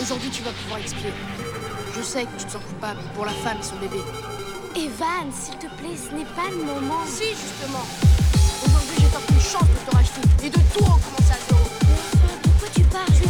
Aujourd'hui, tu vas pouvoir l'expliquer. Je sais que tu te sens coupable pour la femme et son bébé. Evan, s'il te plaît, ce n'est pas le moment. Si, justement. Aujourd'hui, j'ai tant une chance de te racheter et de tout recommencer à zéro. Pourquoi tu parles?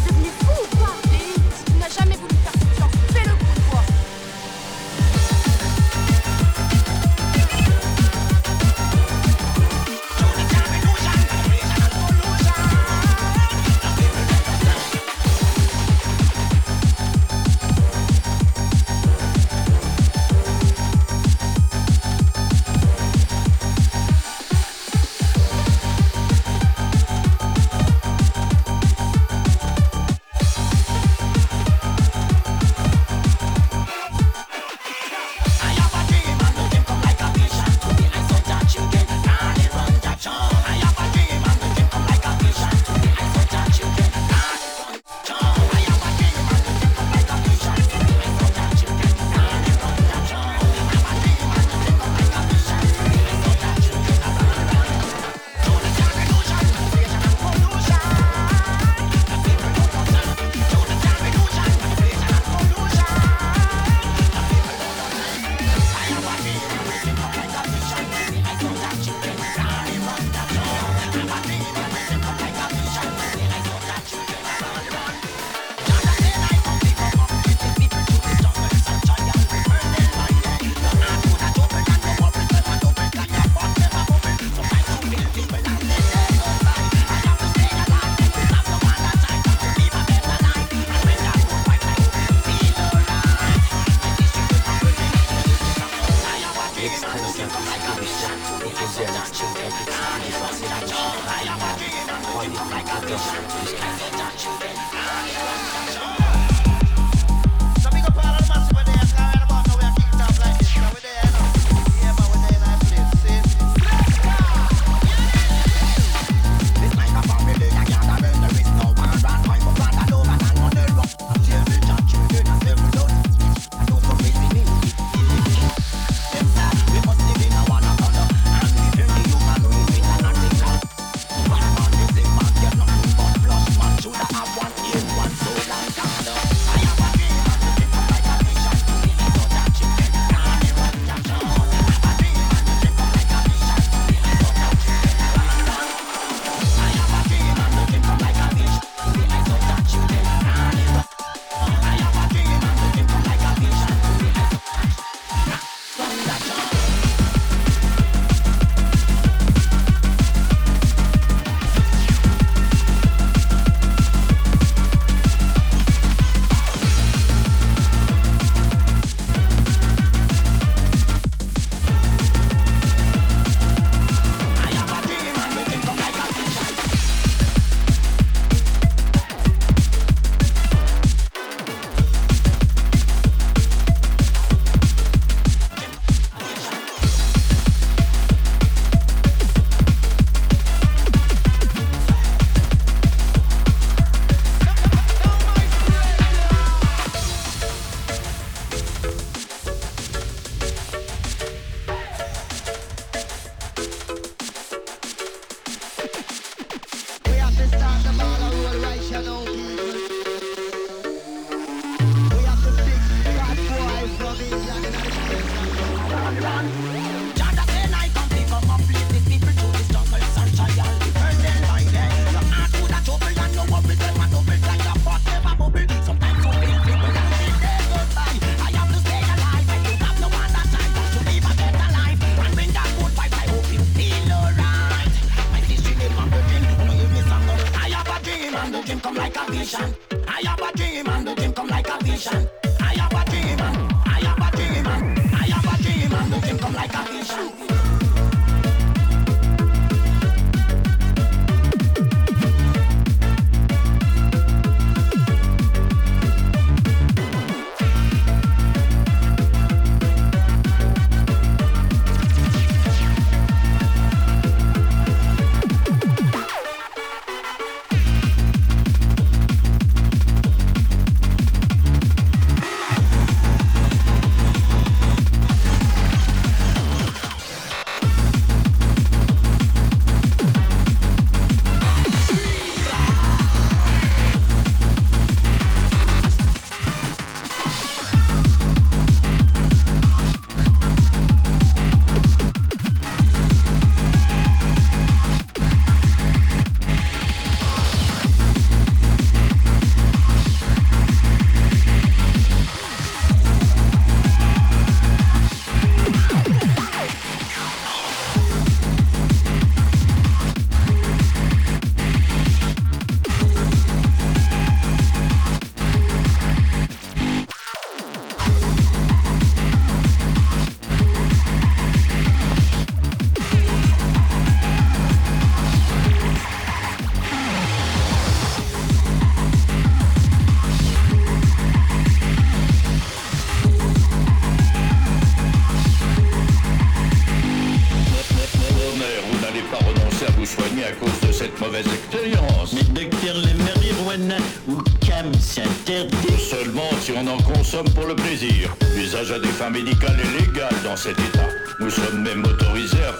Consomme pour le plaisir. L'usage à des fins médicales est légal dans cet état. Nous sommes même autorisés à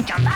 yapacağım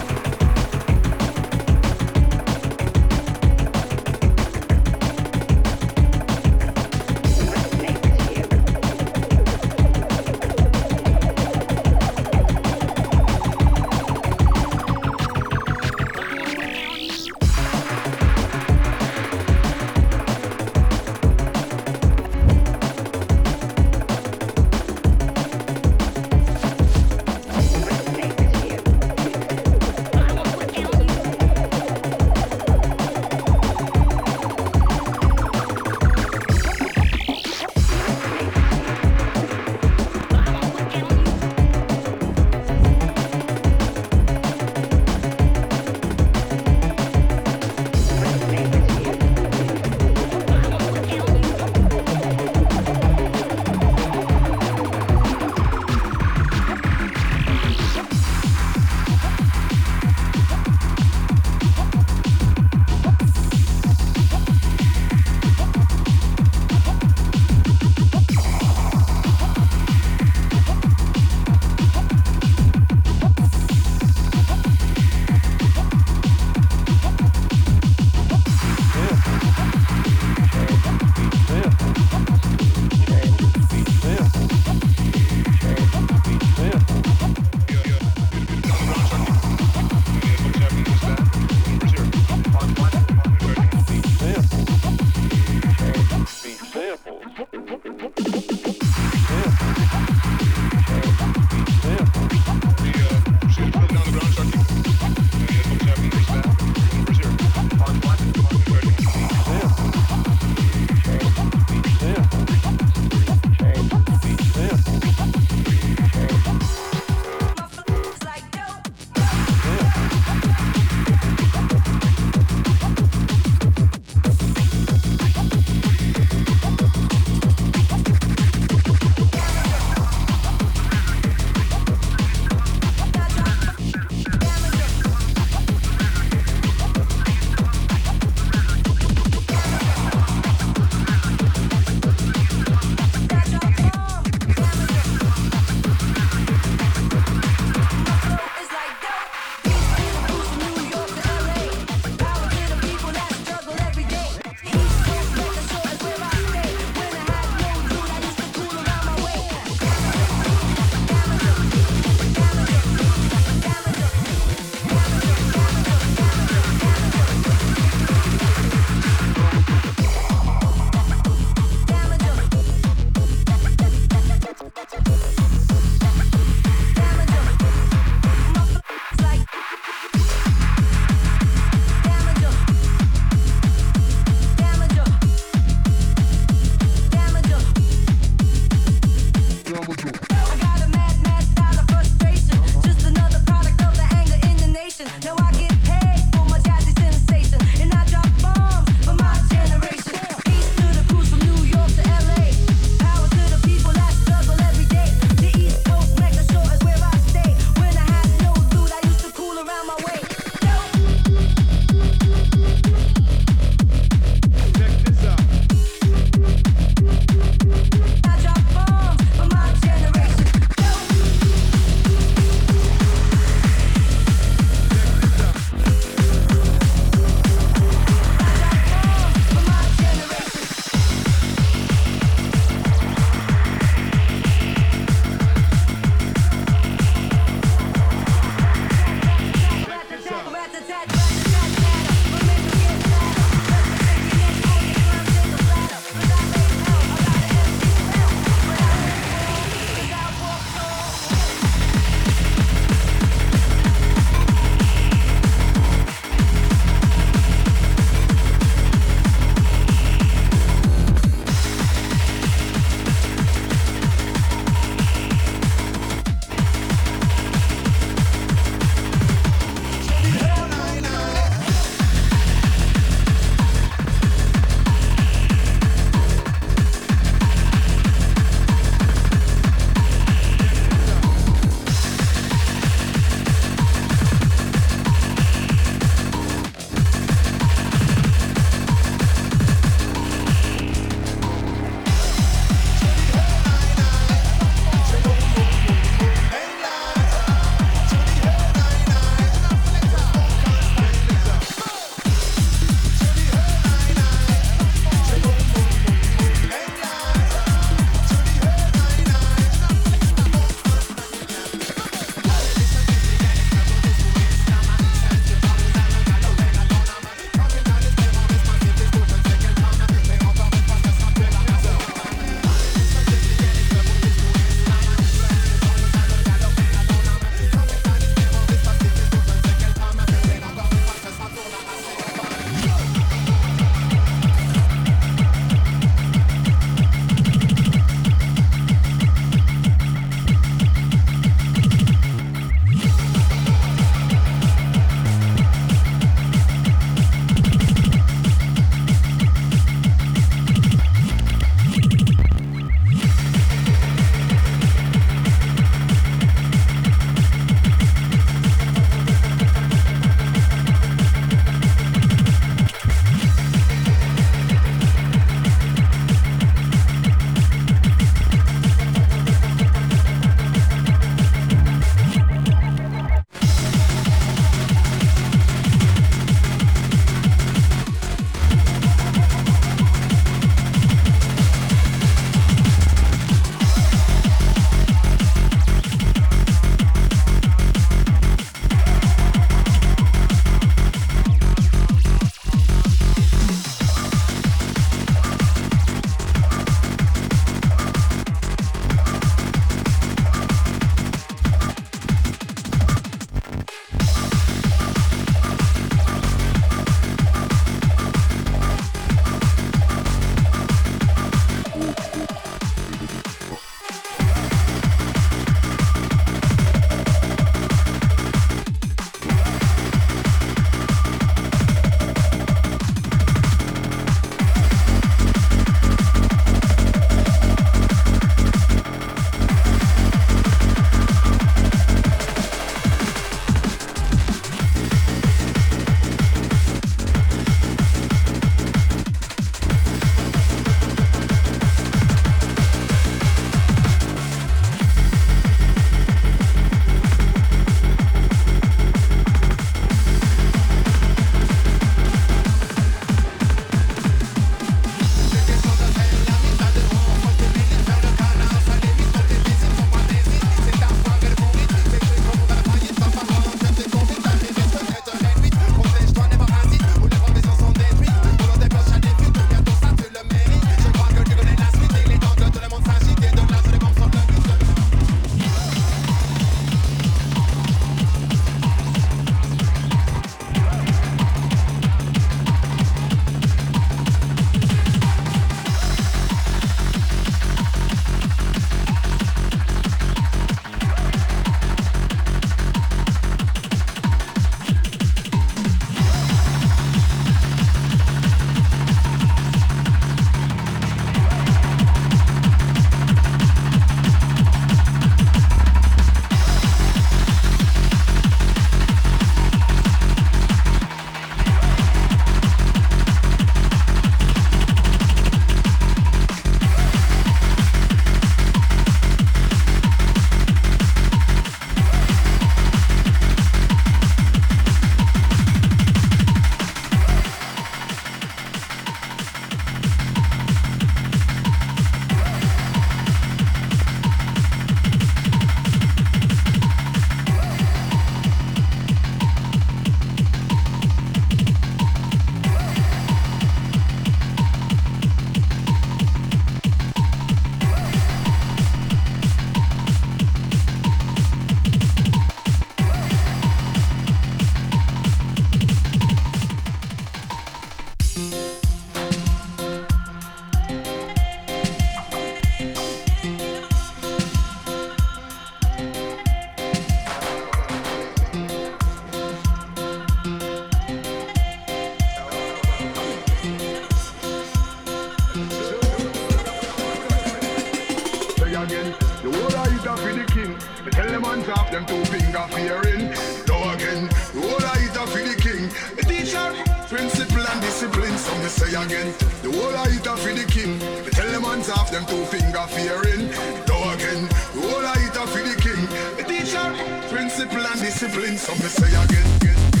them two finger fearing. Now again, the whole I eat for the king. The teacher, principle and discipline. So me say again, the whole I eat for the king. Me tell them hands off them two finger fearing. Now again, the whole I eat for the king. The teacher, principle and discipline. So me say again. again.